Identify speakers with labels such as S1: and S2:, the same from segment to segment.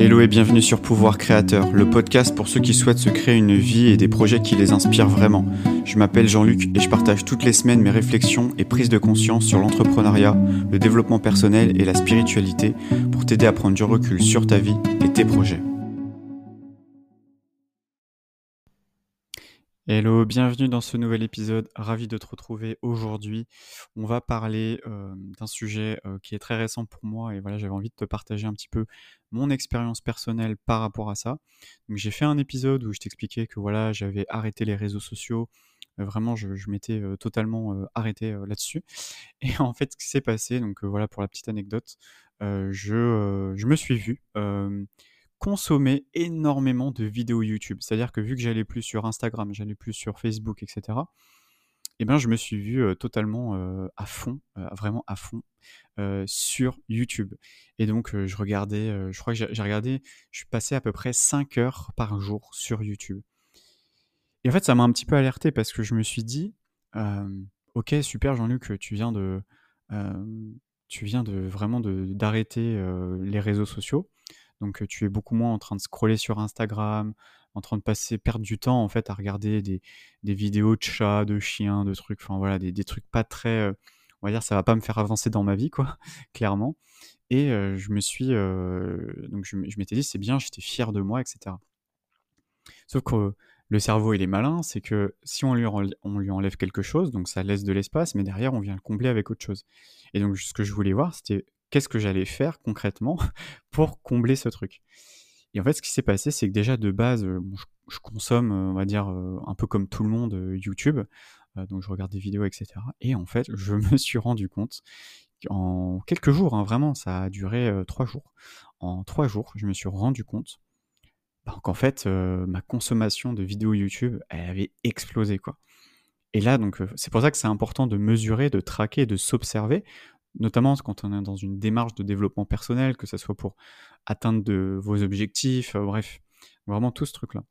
S1: Hello et bienvenue sur Pouvoir Créateur, le podcast pour ceux qui souhaitent se créer une vie et des projets qui les inspirent vraiment. Je m'appelle Jean-Luc et je partage toutes les semaines mes réflexions et prises de conscience sur l'entrepreneuriat, le développement personnel et la spiritualité pour t'aider à prendre du recul sur ta vie et tes projets. Hello, bienvenue dans ce nouvel épisode. Ravi de te retrouver aujourd'hui. On va parler euh, d'un sujet euh, qui est très récent pour moi et voilà, j'avais envie de te partager un petit peu mon expérience personnelle par rapport à ça. Donc j'ai fait un épisode où je t'expliquais que voilà, j'avais arrêté les réseaux sociaux. Euh, vraiment, je, m'étais totalement arrêté là-dessus. Et en fait, ce qui s'est passé, donc voilà pour la petite anecdote, je, je me suis vu consommer énormément de vidéos YouTube. C'est-à-dire que vu que j'allais plus sur Instagram, j'allais plus sur Facebook, etc., eh ben, je me suis vu totalement à fond, vraiment à fond, sur YouTube. Et donc, je regardais, je crois que j'ai regardé, je suis passé à peu près 5 heures par jour sur YouTube. Et en fait, ça m'a un petit peu alerté parce que je me suis dit, ok, super Jean-Luc, tu viens de, tu viens de vraiment d'arrêter les réseaux sociaux. Donc tu es beaucoup moins en train de scroller sur Instagram, en train de passer, perdre du temps en fait à regarder des, vidéos de chats, de chiens, de trucs, enfin voilà, des, trucs pas très, on va dire, ça va pas me faire avancer dans ma vie, quoi, clairement. Et je me suis, donc je, m'étais dit, c'est bien, j'étais fier de moi, etc. Sauf que le cerveau, il est malin, c'est que si on lui, on lui enlève quelque chose, donc ça laisse de l'espace, mais derrière, on vient le combler avec autre chose. Et donc, ce que je voulais voir, c'était qu'est-ce que j'allais faire concrètement pour combler ce truc. Et en fait, ce qui s'est passé, c'est que déjà de base, euh, je, consomme, euh, on va dire, euh, un peu comme tout le monde, YouTube. donc je regarde des vidéos, etc. Et en fait, je me suis rendu compte en quelques jours, hein, vraiment, ça a duré trois jours. En trois jours, je me suis rendu compte bah, qu'en fait, ma consommation de vidéos YouTube, elle avait explosé. Et là, donc, c'est pour ça que c'est important de mesurer, de traquer, de s'observer notamment quand on est dans une démarche de développement personnel, que ce soit pour atteindre de vos objectifs, euh, bref, vraiment tout ce truc-là.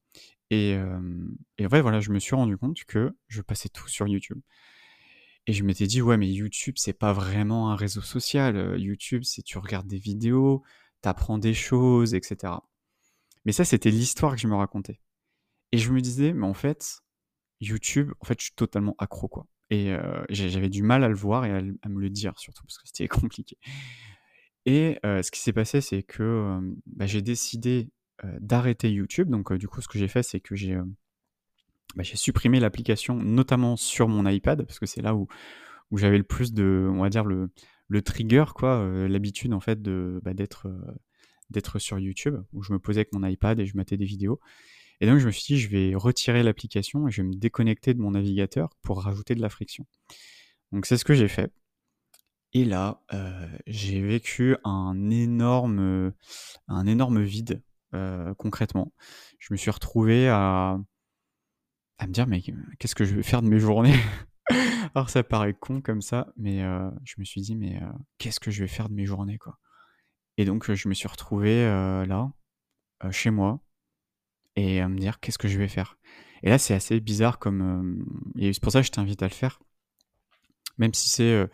S1: Et, euh, en fait, voilà, je me suis rendu compte que je passais tout sur YouTube. Et je m'étais dit, ouais, mais YouTube, c'est pas vraiment un réseau social. Euh, YouTube, c'est tu regardes des vidéos, t'apprends des choses, etc. Mais ça, c'était l'histoire que je me racontais. Et je me disais, mais en fait, YouTube, en fait, je suis totalement accro, quoi. Et j'avais du mal à le voir et à, me le dire surtout parce que c'était compliqué. Et ce qui s'est passé, c'est que bah, j'ai décidé d'arrêter YouTube. Donc du coup, ce que j'ai fait, c'est que j'ai bah, supprimé l'application, notamment sur mon iPad, parce que c'est là où, j'avais le plus de, on va dire, le, trigger, quoi, l'habitude en fait bah, d'être sur YouTube, où je me posais avec mon iPad et je mettais des vidéos. Et donc, je me suis dit, je vais retirer l'application et je vais me déconnecter de mon navigateur pour rajouter de la friction. Donc, c'est ce que j'ai fait. Et là, euh, j'ai vécu un énorme, un énorme vide, euh, concrètement. Je me suis retrouvé à, me dire, mais qu'est-ce que je vais faire de mes journées? Alors, ça paraît con comme ça, mais euh, je me suis dit, mais qu'est-ce que je vais faire de mes journées, quoi? Et donc, je me suis retrouvé là, chez moi, et à me dire qu'est-ce que je vais faire? Et là, c'est assez bizarre comme. Euh, et c'est pour ça que je t'invite à le faire. Même si c'est euh,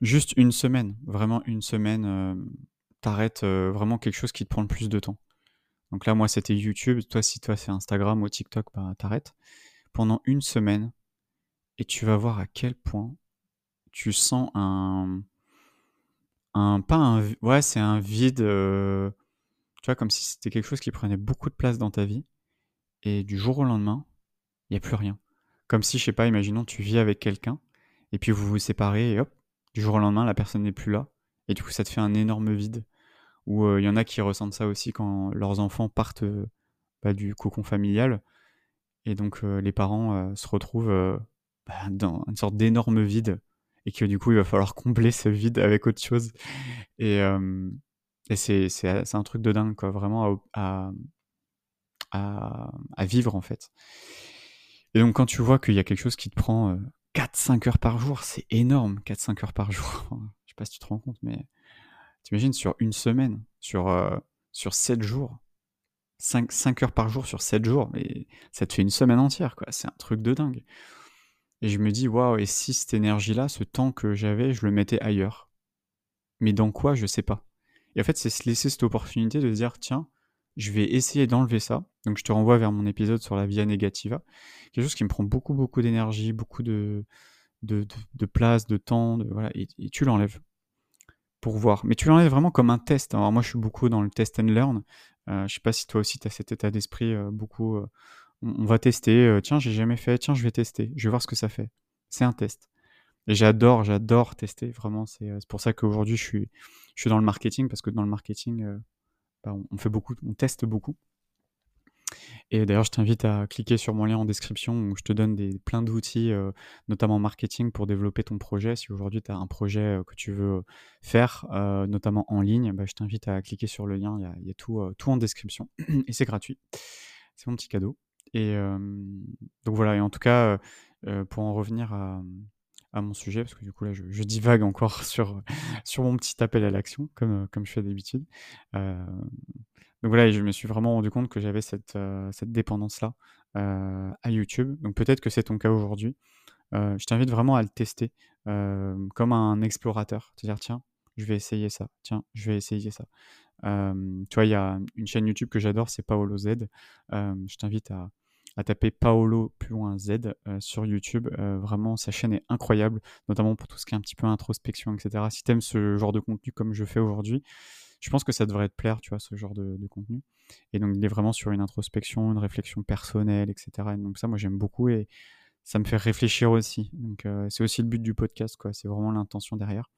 S1: juste une semaine, vraiment une semaine, euh, t'arrêtes vraiment quelque chose qui te prend le plus de temps. Donc là, moi, c'était YouTube. Toi, si toi, c'est Instagram ou TikTok, bah, t'arrêtes. Pendant une semaine, et tu vas voir à quel point tu sens un. un pas un. Ouais, c'est un vide tu vois, comme si c'était quelque chose qui prenait beaucoup de place dans ta vie. Et du jour au lendemain, il n'y a plus rien. Comme si, je sais pas, imaginons, tu vis avec quelqu'un, et puis vous vous séparez, et hop, du jour au lendemain, la personne n'est plus là. Et du coup, ça te fait un énorme vide. Euh, il y en a qui ressentent ça aussi quand leurs enfants partent euh, bah, du cocon familial. Et donc, euh, les parents se retrouvent bah, dans une sorte d'énorme vide. Et que du coup, il va falloir combler ce vide avec autre chose. Et, c'est un truc de dingue, quoi, vraiment à, vivre en fait. Et donc quand tu vois qu'il y a quelque chose qui te prend 4-5 heures par jour, c'est énorme, 4-5 heures par jour. Je sais pas si tu te rends compte, mais t'imagines sur une semaine, sur, sur 7 jours, 5, 5 heures par jour sur 7 jours, mais ça te fait une semaine entière, quoi. C'est un truc de dingue. Et je me dis, waouh, et si cette énergie-là, ce temps que j'avais, je le mettais ailleurs? Mais dans quoi, je sais pas. Et en fait, c'est se laisser cette opportunité de dire, tiens, je vais essayer d'enlever ça. Donc je te renvoie vers mon épisode sur la via negativa, quelque chose qui me prend beaucoup, beaucoup d'énergie, beaucoup de, de, place, de temps, voilà, et, tu l'enlèves pour voir. Mais tu l'enlèves vraiment comme un test. Alors moi, je suis beaucoup dans le test and learn. Euh, je sais pas si toi aussi, tu as cet état d'esprit euh, beaucoup. Euh, on, va tester. tiens, j'ai jamais fait. Tiens, je vais tester. Je vais voir ce que ça fait. C'est un test. Et j'adore, j'adore tester. Vraiment, c'est pour ça qu'aujourd'hui, je suis, je suis dans le marketing parce que dans le marketing, on, fait beaucoup, on teste beaucoup. Et d'ailleurs, je t'invite à cliquer sur mon lien en description où je te donne des, plein d'outils, euh, notamment marketing, pour développer ton projet. Si aujourd'hui tu as un projet euh, que tu veux faire, euh, notamment en ligne, bah, je t'invite à cliquer sur le lien. Il y a, tout, tout, en description et c'est gratuit. C'est mon petit cadeau. Et donc voilà, et en tout cas, pour en revenir à, à, mon sujet, parce que du coup là je, je divague encore sur, sur mon petit appel à l'action, comme, comme je fais d'habitude. Donc voilà, je me suis vraiment rendu compte que j'avais cette, euh, cette dépendance-là euh, à YouTube. Donc peut-être que c'est ton cas aujourd'hui. Euh, je t'invite vraiment à le tester comme un explorateur. Te dire, tiens, je vais essayer ça. Tiens, je vais essayer ça. tu vois, il y a une chaîne YouTube que j'adore, c'est Paolo Z. je t'invite à, à, taper Paolo plus loin Z sur YouTube. vraiment, sa chaîne est incroyable, notamment pour tout ce qui est un petit peu introspection, etc. Si tu aimes ce genre de contenu comme je fais aujourd'hui, je pense que ça devrait te plaire, tu vois, ce genre de, contenu. Et donc, il est vraiment sur une introspection, une réflexion personnelle, etc. Et donc, ça, moi, j'aime beaucoup et ça me fait réfléchir aussi. Donc, euh, c'est aussi le but du podcast, quoi. C'est vraiment l'intention derrière.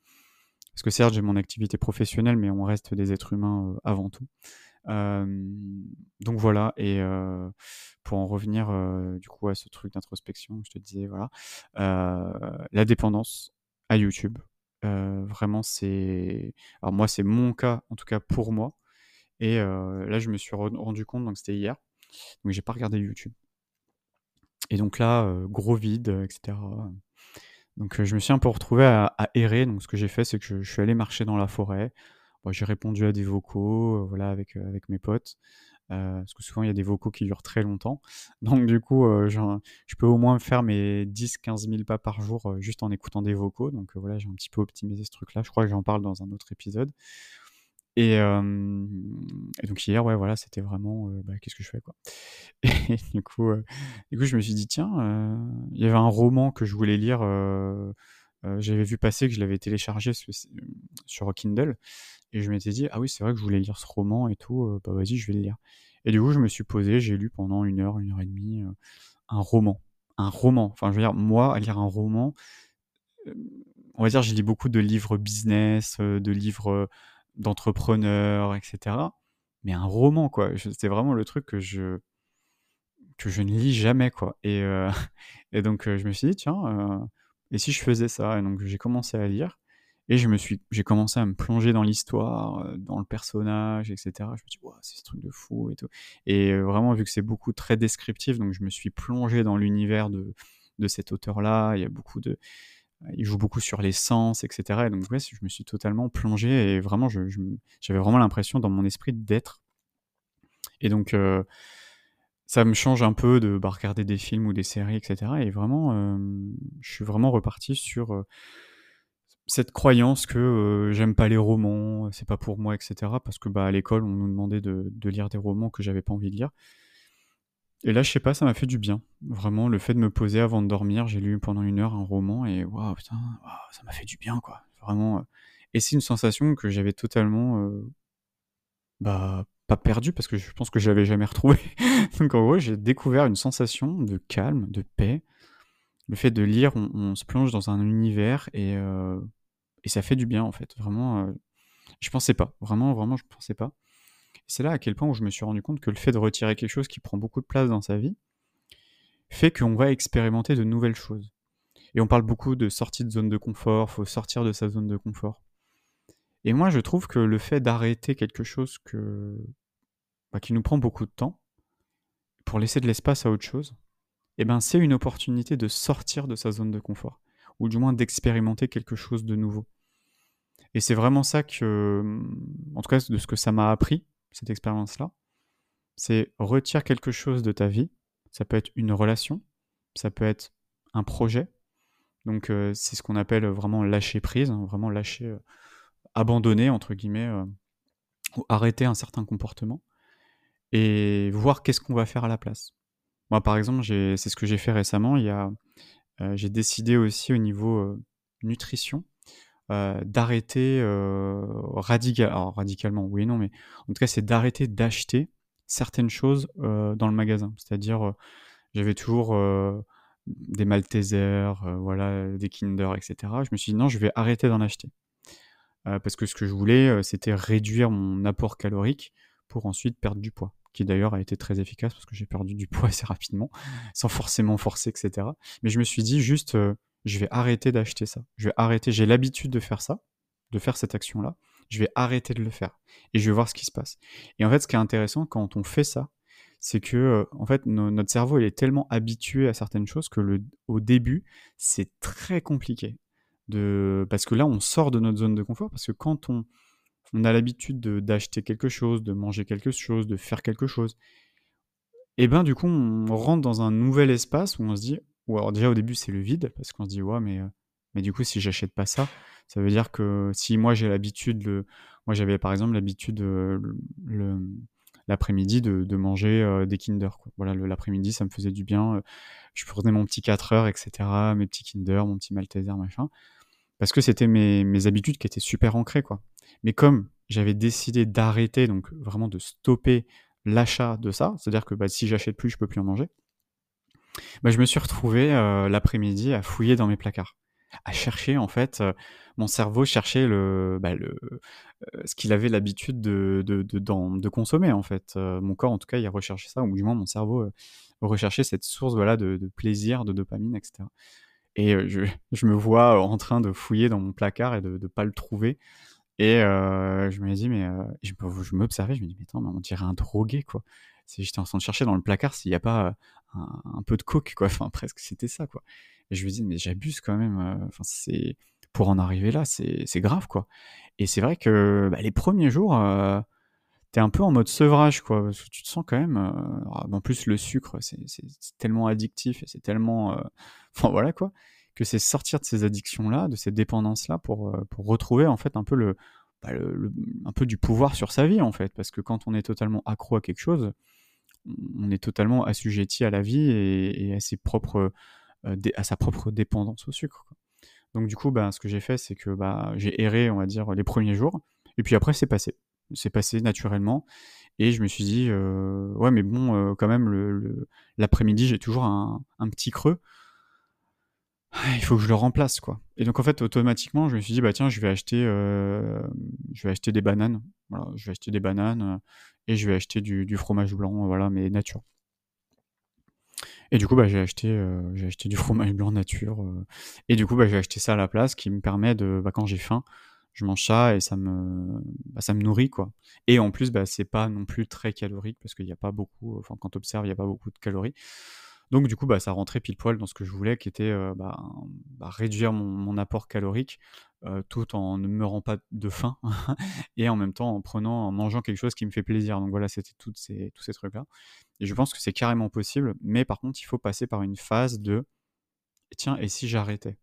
S1: Parce que certes, j'ai mon activité professionnelle, mais on reste des êtres humains euh, avant tout. Donc voilà, et pour en revenir du coup à ce truc d'introspection, je te disais, voilà, la dépendance à YouTube, vraiment, c'est. Alors, moi, c'est mon cas, en tout cas pour moi. Et là, je me suis rendu compte, donc c'était hier. Donc, j'ai pas regardé YouTube. Et donc là, gros vide, etc. Donc, je me suis un peu retrouvé à, errer. Donc, ce que j'ai fait, c'est que je, suis allé marcher dans la forêt. J'ai répondu à des vocaux, voilà, avec, avec mes potes. Euh, parce que souvent il y a des vocaux qui durent très longtemps. Donc du coup, euh, je peux au moins faire mes 10-15 000 pas par jour euh, juste en écoutant des vocaux. Donc voilà, j'ai un petit peu optimisé ce truc-là. Je crois que j'en parle dans un autre épisode. Et, donc hier, ouais, voilà, c'était vraiment, bah, qu'est-ce que je fais quoi? Et du coup, du coup, je me suis dit tiens, il y avait un roman que je voulais lire. J'avais vu passer que je l'avais téléchargé sur Kindle et je m'étais dit, ah oui, c'est vrai que je voulais lire ce roman et tout, bah vas-y, je vais le lire. Et du coup, je me suis posé, j'ai lu pendant une heure, une heure et demie, un roman. Un roman. Enfin, je veux dire, moi, à lire un roman, on va dire, j'ai lu beaucoup de livres business, de livres d'entrepreneurs, etc. Mais un roman, quoi. C'est vraiment le truc que je que je ne lis jamais, quoi. Et, et donc, je me suis dit, tiens, et si je faisais ça Et donc, j'ai commencé à lire. Et je me suis, j'ai commencé à me plonger dans l'histoire, euh, dans le personnage, etc. Je me suis dit, c'est ce truc de fou et tout. Et euh, vraiment, vu que c'est beaucoup très descriptif, donc je me suis plongé dans l'univers de, de cet auteur-là. Il y a beaucoup de, il joue beaucoup sur les sens, etc. Et donc, ouais, je me suis totalement plongé et vraiment, j'avais je, vraiment l'impression dans mon esprit d'être. Et donc, euh, ça me change un peu de bah, regarder des films ou des séries, etc. Et vraiment, je suis vraiment reparti sur cette croyance que euh, j'aime pas les romans, c'est pas pour moi, etc. Parce que bah, à l'école, on nous demandait de, lire des romans que j'avais pas envie de lire. Et là, je sais pas, ça m'a fait du bien. Vraiment, le fait de me poser avant de dormir, j'ai lu pendant une heure un roman et waouh, putain, ça m'a fait du bien, quoi. Vraiment. Euh. Et c'est une sensation que j'avais totalement, euh, bah, pas perdue parce que je pense que je l'avais jamais retrouvée. Donc en gros, j'ai découvert une sensation de calme, de paix. Le fait de lire, on, se plonge dans un univers et et ça fait du bien en fait. Vraiment, euh, je pensais pas. Vraiment, vraiment, je pensais pas. C'est là à quel point où je me suis rendu compte que le fait de retirer quelque chose qui prend beaucoup de place dans sa vie fait qu'on va expérimenter de nouvelles choses. Et on parle beaucoup de sortie de zone de confort, faut sortir de sa zone de confort. Et moi, je trouve que le fait d'arrêter quelque chose bah, qui nous prend beaucoup de temps, pour laisser de l'espace à autre chose, eh ben, c'est une opportunité de sortir de sa zone de confort ou du moins d'expérimenter quelque chose de nouveau. Et c'est vraiment ça que, mm, en tout cas de ce que ça m'a appris, cette expérience-là, c'est retire quelque chose de ta vie. Ça peut être une relation, ça peut être un projet. Donc euh, c'est ce qu'on appelle vraiment lâcher prise, hein, vraiment lâcher, euh, abandonner entre guillemets euh, ou arrêter un certain comportement et voir qu'est-ce qu'on va faire à la place. Moi, par exemple, c'est ce que j'ai fait récemment. Euh, j'ai décidé aussi au niveau euh, nutrition d'arrêter radicalement, oui et non, mais en tout cas, c'est d'arrêter d'acheter certaines choses dans le magasin. C'est-à-dire, j'avais toujours des Maltesers, voilà, des Kinder, etc. Je me suis dit non, je vais arrêter d'en acheter. Parce que ce que je voulais, c'était réduire mon apport calorique pour ensuite perdre du poids qui d'ailleurs a été très efficace parce que j'ai perdu du poids assez rapidement, sans forcément forcer, etc. Mais je me suis dit juste, euh, je vais arrêter d'acheter ça. Je vais arrêter, j'ai l'habitude de faire ça, de faire cette action-là. Je vais arrêter de le faire et je vais voir ce qui se passe. Et en fait, ce qui est intéressant quand on fait ça, c'est que euh, en fait notre cerveau il est tellement habitué à certaines choses que le, au début c'est très compliqué de parce que là on sort de notre zone de confort parce que quand on a l'habitude d'acheter quelque chose, de manger quelque chose, de faire quelque chose. Et ben du coup, on rentre dans un nouvel espace où on se dit, ou alors déjà au début c'est le vide, parce qu'on se dit, ouais, mais, euh, mais du coup, si j'achète pas ça, ça veut dire que si moi j'ai l'habitude, de... moi j'avais par exemple l'habitude euh, l'après-midi de, manger euh, des Kinder. Voilà, l'après-midi, ça me faisait du bien. je prenais mon petit 4 heures, etc., mes petits Kinder, mon petit Malteser, machin. Parce que c'était mes, habitudes qui étaient super ancrées, quoi. Mais comme j'avais décidé d'arrêter, donc vraiment de stopper l'achat de ça, c'est-à-dire que bah, si j'achète plus, je peux plus en manger, bah, je me suis retrouvé euh, l'après-midi à fouiller dans mes placards, à chercher en fait, euh, mon cerveau cherchait le, bah, euh, ce qu'il avait l'habitude de, de, consommer en fait. mon corps en tout cas, il recherchait ça, ou du moins mon cerveau recherchait cette source voilà, de, plaisir, de dopamine, etc. Et je, je, me vois en train de fouiller dans mon placard et de ne pas le trouver. Et je me dis, mais je, je m'observais, je me dis, mais attends, mais on dirait un drogué, quoi. J'étais en train de chercher dans le placard s'il n'y a pas un, peu de coke, quoi. Enfin, presque, c'était ça, quoi. Et je me dis, mais j'abuse quand même. Enfin, c'est pour en arriver là, c'est grave, quoi. Et c'est vrai que bah, les premiers jours, t'es un peu en mode sevrage, quoi. Parce que tu te sens quand même. en plus, le sucre, c'est tellement addictif et c'est tellement. Enfin, voilà, quoi que c'est sortir de ces addictions-là, de ces dépendances-là, pour, euh, pour retrouver en fait un peu bah, le, un peu du pouvoir sur sa vie en fait, parce que quand on est totalement accro à quelque chose, on est totalement assujetti à la vie et, à ses propres, euh, à sa propre dépendance au sucre. Donc du coup, bah, ce que j'ai fait, c'est que bah, j'ai erré, on va dire, les premiers jours, et puis après c'est passé, c'est passé naturellement. Et je me suis dit, ouais, mais bon, quand même, l'après-midi, j'ai toujours un, un, petit creux. Il faut que je le remplace quoi. Et donc en fait automatiquement je me suis dit bah tiens je vais acheter je vais acheter des bananes voilà je vais acheter des bananes et je vais acheter du, fromage blanc voilà mais nature. Et du coup bah j'ai acheté acheté du fromage blanc nature et du coup bah j'ai acheté ça à la place qui me permet de bah, quand j'ai faim je mange ça et ça me bah, ça me nourrit quoi. Et en plus bah c'est pas non plus très calorique parce qu'il n'y a pas beaucoup enfin quand tu observes il n'y a pas beaucoup de calories. Donc du coup, bah, ça rentrait pile poil dans ce que je voulais, qui était euh, bah, réduire mon, apport calorique euh, tout en ne meurant pas de faim et en même temps en prenant, en mangeant quelque chose qui me fait plaisir. Donc voilà, c'était ces, tous ces trucs-là. Et je pense que c'est carrément possible, mais par contre, il faut passer par une phase de tiens, et si j'arrêtais?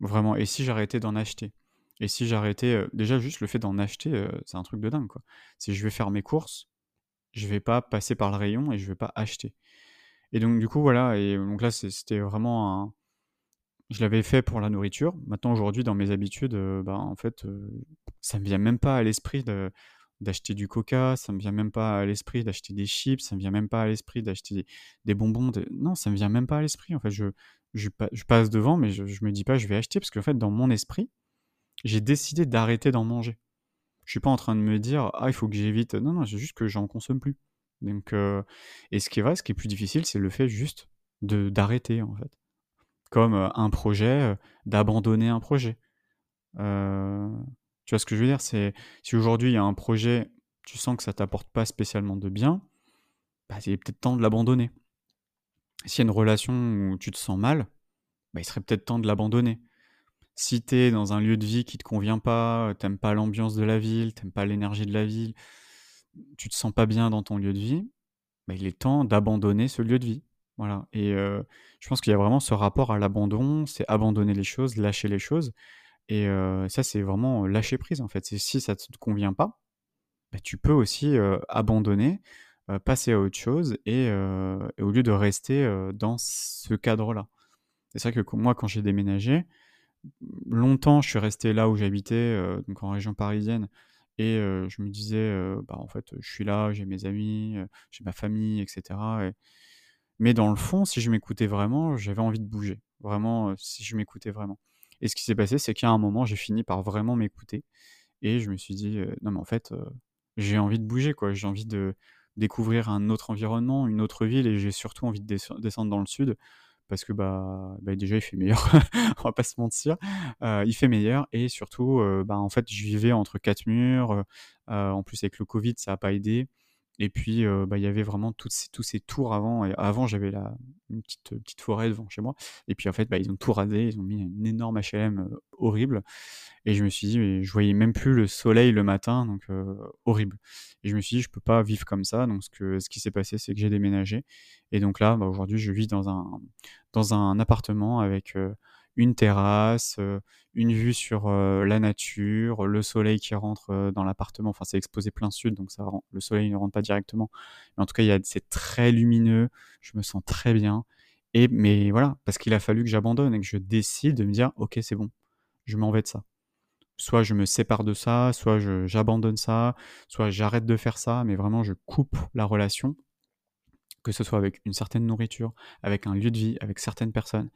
S1: Vraiment, et si j'arrêtais d'en acheter? Et si j'arrêtais, déjà juste le fait d'en acheter, c'est un truc de dingue quoi. Si je vais faire mes courses, je vais pas passer par le rayon et je vais pas acheter. Et donc, du coup, voilà. Et donc là, c'était vraiment un. Je l'avais fait pour la nourriture. Maintenant, aujourd'hui, dans mes habitudes, euh, en fait, ça me vient même pas à l'esprit d'acheter du coca, ça me vient même pas à l'esprit d'acheter des chips, ça me vient même pas à l'esprit d'acheter des, bonbons. Non, ça me vient même pas à l'esprit. En fait, je, je, passe devant, mais je, je me dis pas je vais acheter parce qu'en fait, dans mon esprit, j'ai décidé d'arrêter d'en manger. Je suis pas en train de me dire ah il faut que j'évite. Non, non, c'est juste que j'en consomme plus. Donc, euh, et ce qui est vrai, ce qui est plus difficile, c'est le fait juste de d'arrêter en fait. Comme euh, un projet, euh, d'abandonner un projet. tu vois ce que je veux dire? C'est si aujourd'hui il y a un projet, tu sens que ça t'apporte pas spécialement de bien, bah, il est peut-être temps de l'abandonner. S'il y a une relation où tu te sens mal, bah, il serait peut-être temps de l'abandonner. Si tu es dans un lieu de vie qui te convient pas, t'aimes pas l'ambiance de la ville, t'aimes pas l'énergie de la ville, tu te sens pas bien dans ton lieu de vie, bah, il est temps d'abandonner ce lieu de vie. Voilà. Et je pense qu'il y a vraiment ce rapport à l'abandon, c'est abandonner les choses, lâcher les choses. Et ça, c'est vraiment lâcher prise en fait. Si ça te convient pas, bah, tu peux aussi abandonner, passer à autre chose et, au lieu de rester dans ce cadre-là. C'est vrai que moi, quand j'ai déménagé, longtemps, je suis resté là où j'habitais, donc en région parisienne, et je me disais, bah, en fait, je suis là, j'ai mes amis, j'ai ma famille, etc. Mais dans le fond, si je m'écoutais vraiment, j'avais envie de bouger. Vraiment, si je m'écoutais vraiment. Et ce qui s'est passé, c'est qu'à un moment, j'ai fini par vraiment m'écouter. Et je me suis dit, non, mais en fait, j'ai envie de bouger, quoi. J'ai envie de découvrir un autre environnement, une autre ville, et j'ai surtout envie de descendre dans le sud parce que bah, bah, déjà il fait meilleur, on va pas se mentir, il fait meilleur et surtout bah, en fait je vivais entre quatre murs, en plus avec le Covid ça a pas aidé et puis bah, il y avait vraiment toutes ces, tous ces tours avant et avant j'avais une petite petite forêt devant chez moi. Et puis en fait bah, ils ont tout rasé, ils ont mis une énorme HLM horrible. Et je me suis dit mais je voyais même plus le soleil le matin donc horrible. Et je me suis dit je peux pas vivre comme ça. Donc ce que ce qui s'est passé c'est que j'ai déménagé. Et donc là, bah, aujourd'hui, je vis dans un, dans un appartement avec une terrasse, une vue sur la nature, le soleil qui rentre dans l'appartement. Enfin, c'est exposé plein sud, donc le soleil ne rentre pas directement. Mais en tout cas, c'est très lumineux. Je me sens très bien. Et mais voilà, parce qu'il a fallu que j'abandonne et que je décide de me dire, ok, c'est bon, je m'en vais de ça. Soit je me sépare de ça, soit j'abandonne ça, soit j'arrête de faire ça, mais vraiment je coupe la relation que ce soit avec une certaine nourriture, avec un lieu de vie, avec certaines personnes.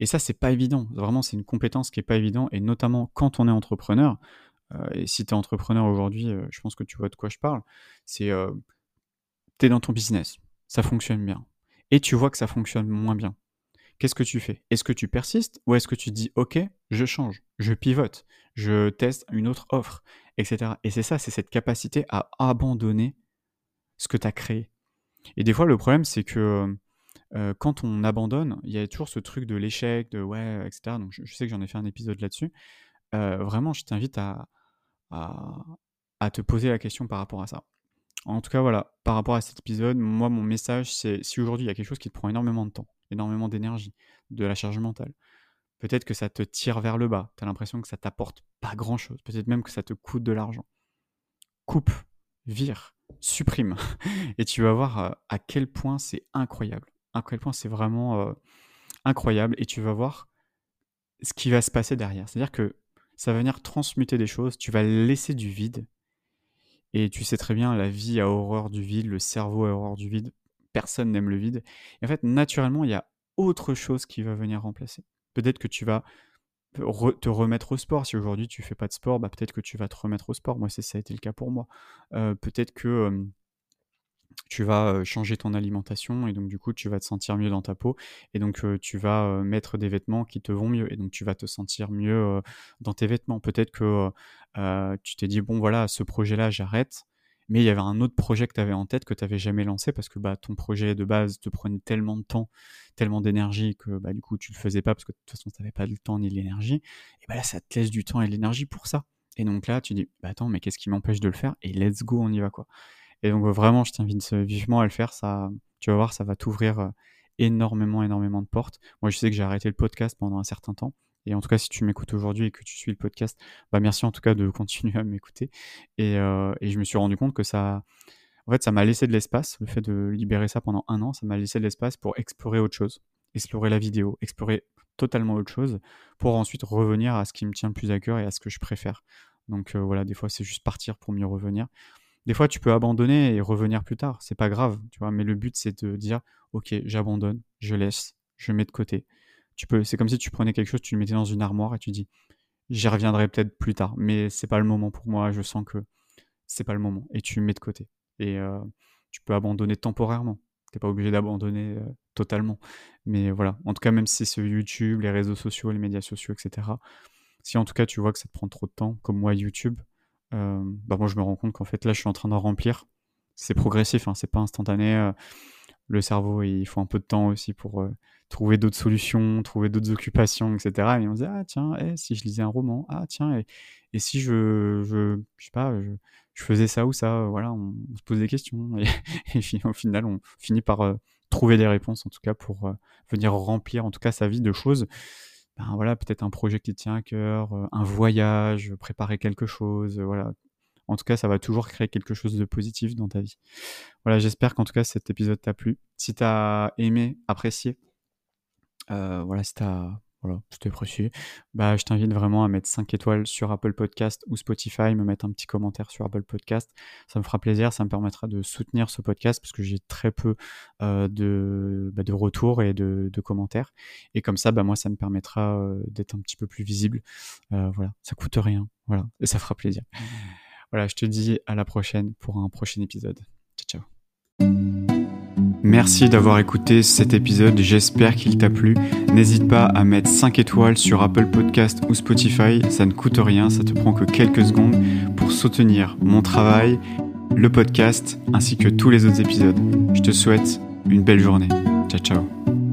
S1: Et ça, c'est pas évident. Vraiment, c'est une compétence qui est pas évident, et notamment quand on est entrepreneur. Euh, et si tu es entrepreneur aujourd'hui, euh, je pense que tu vois de quoi je parle. C'est euh, tu es dans ton business, ça fonctionne bien, et tu vois que ça fonctionne moins bien. Qu'est-ce que tu fais? Est-ce que tu persistes ou est-ce que tu dis OK, je change, je pivote, je teste une autre offre, etc. Et c'est ça, c'est cette capacité à abandonner ce que tu as créé. Et des fois, le problème, c'est que quand on abandonne, il y a toujours ce truc de l'échec, de ouais, etc. Donc, je, sais que j'en ai fait un épisode là-dessus. vraiment, je t'invite à, à, te poser la question par rapport à ça. En tout cas, voilà, par rapport à cet épisode, moi, mon message, c'est si aujourd'hui il y a quelque chose qui te prend énormément de temps, énormément d'énergie, de la charge mentale, peut-être que ça te tire vers le bas, tu as l'impression que ça t'apporte pas grand-chose, peut-être même que ça te coûte de l'argent. Coupe, vire, supprime. Et tu vas voir euh, à quel point c'est incroyable. À quel point c'est vraiment euh, incroyable. Et tu vas voir ce qui va se passer derrière. C'est-à-dire que ça va venir transmuter des choses. Tu vas laisser du vide. Et tu sais très bien, la vie a horreur du vide, le cerveau a horreur du vide. Personne n'aime le vide. Et en fait, naturellement, il y a autre chose qui va venir remplacer. Peut-être que tu vas te remettre au sport. Si aujourd'hui tu fais pas de sport, bah, peut-être que tu vas te remettre au sport. Moi, ça a été le cas pour moi. peut-être que tu vas changer ton alimentation et donc du coup tu vas te sentir mieux dans ta peau et donc tu vas mettre des vêtements qui te vont mieux et donc tu vas te sentir mieux dans tes vêtements. Peut-être que tu t'es dit bon voilà ce projet-là j'arrête mais il y avait un autre projet que tu avais en tête que tu n'avais jamais lancé parce que bah, ton projet de base te prenait tellement de temps, tellement d'énergie que bah, du coup tu le faisais pas parce que de toute façon tu n'avais pas le temps ni l'énergie. Et bah là ça te laisse du temps et de l'énergie pour ça. Et donc là tu dis bah attends mais qu'est-ce qui m'empêche de le faire? Et let's go on y va quoi. Et donc vraiment je t'invite vivement à le faire. Ça, tu vas voir ça va t'ouvrir euh, énormément énormément de portes. Moi je sais que j'ai arrêté le podcast pendant un certain temps et en tout cas, si tu m'écoutes aujourd'hui et que tu suis le podcast, bah merci en tout cas de continuer à m'écouter. Et, euh, et, je me suis rendu compte que ça, en fait, ça m'a laissé de l'espace. Le fait de libérer ça pendant un an, ça m'a laissé de l'espace pour explorer autre chose, explorer la vidéo, explorer totalement autre chose, pour ensuite revenir à ce qui me tient le plus à cœur et à ce que je préfère. Donc euh, voilà, des fois c'est juste partir pour mieux revenir. Des fois tu peux abandonner et revenir plus tard, c'est pas grave, tu vois. Mais le but c'est de dire, ok, j'abandonne, je laisse, je mets de côté peux, c'est comme si tu prenais quelque chose, tu le mettais dans une armoire et tu dis, j'y reviendrai peut-être plus tard, mais c'est pas le moment pour moi. Je sens que c'est pas le moment et tu mets de côté. Et euh, tu peux abandonner temporairement. T'es pas obligé d'abandonner euh, totalement. Mais voilà. En tout cas, même si c'est YouTube, les réseaux sociaux, les médias sociaux, etc. Si en tout cas tu vois que ça te prend trop de temps, comme moi YouTube, euh, bah moi je me rends compte qu'en fait là je suis en train d'en remplir. C'est progressif, hein, c'est pas instantané. Le cerveau, il faut un peu de temps aussi pour trouver d'autres solutions, trouver d'autres occupations, etc. Et on se dit, ah tiens, eh, si je lisais un roman, ah tiens, et, si je, je, je sais pas, je, faisais ça ou ça, voilà, on, se pose des questions. Et, au final, on finit par euh, trouver des réponses, en tout cas, pour euh, venir remplir, en tout cas, sa vie de choses. Ben voilà, peut-être un projet qui tient à cœur, euh, un voyage, préparer quelque chose, voilà. En tout cas, ça va toujours créer quelque chose de positif dans ta vie. Voilà, j'espère qu'en tout cas cet épisode t'a plu. Si tu as aimé, apprécié, euh, voilà, si tu as voilà, c'était précis. Bah, je t'invite vraiment à mettre 5 étoiles sur Apple Podcast ou Spotify, me mettre un petit commentaire sur Apple Podcast. Ça me fera plaisir, ça me permettra de soutenir ce podcast parce que j'ai très peu euh, de, bah, de retours et de, commentaires. Et comme ça, bah, moi, ça me permettra euh, d'être un petit peu plus visible. Voilà, ça coûte rien. Voilà, et ça fera plaisir. Voilà, je te dis à la prochaine pour un prochain épisode. Ciao, ciao. Merci d'avoir écouté cet épisode, j'espère qu'il t'a plu. N'hésite pas à mettre 5 étoiles sur Apple Podcast ou Spotify, ça ne coûte rien, ça te prend que quelques secondes pour soutenir mon travail, le podcast ainsi que tous les autres épisodes. Je te souhaite une belle journée. Ciao ciao